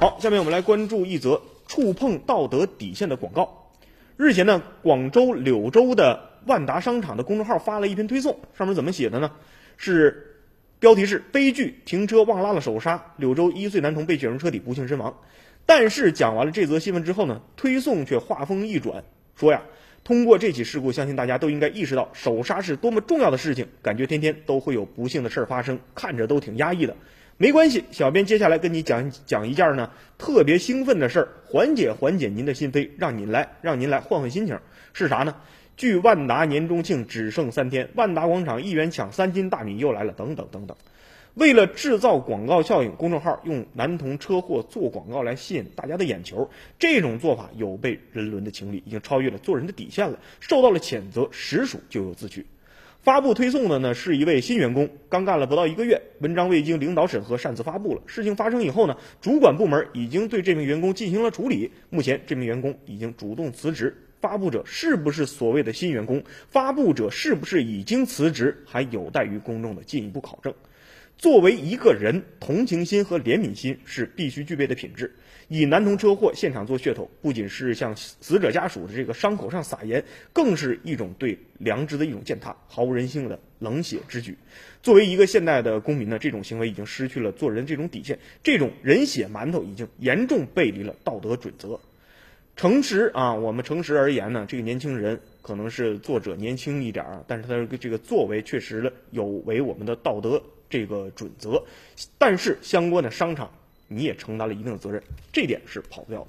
好，下面我们来关注一则触碰道德底线的广告。日前呢，广州柳州的万达商场的公众号发了一篇推送，上面怎么写的呢？是标题是“悲剧停车忘拉了手刹，柳州一岁男童被卷入车底不幸身亡”。但是讲完了这则新闻之后呢，推送却话锋一转，说呀，通过这起事故，相信大家都应该意识到手刹是多么重要的事情。感觉天天都会有不幸的事儿发生，看着都挺压抑的。没关系，小编接下来跟你讲讲一件呢特别兴奋的事儿，缓解缓解您的心扉，让您来让您来换换心情，是啥呢？距万达年终庆只剩三天，万达广场一元抢三斤大米又来了，等等等等。为了制造广告效应，公众号用男童车祸做广告来吸引大家的眼球，这种做法有悖人伦的情理，已经超越了做人的底线了，受到了谴责，实属咎由自取。发布推送的呢是一位新员工，刚干了不到一个月，文章未经领导审核擅自发布了。事情发生以后呢，主管部门已经对这名员工进行了处理，目前这名员工已经主动辞职。发布者是不是所谓的新员工？发布者是不是已经辞职？还有待于公众的进一步考证。作为一个人，同情心和怜悯心是必须具备的品质。以男童车祸现场做噱头，不仅是向死者家属的这个伤口上撒盐，更是一种对良知的一种践踏，毫无人性的冷血之举。作为一个现代的公民呢，这种行为已经失去了做人这种底线，这种人血馒头已经严重背离了道德准则。诚实啊，我们诚实而言呢，这个年轻人可能是作者年轻一点儿，但是他的这个作为确实有违我们的道德。这个准则，但是相关的商场你也承担了一定的责任，这点是跑不掉的。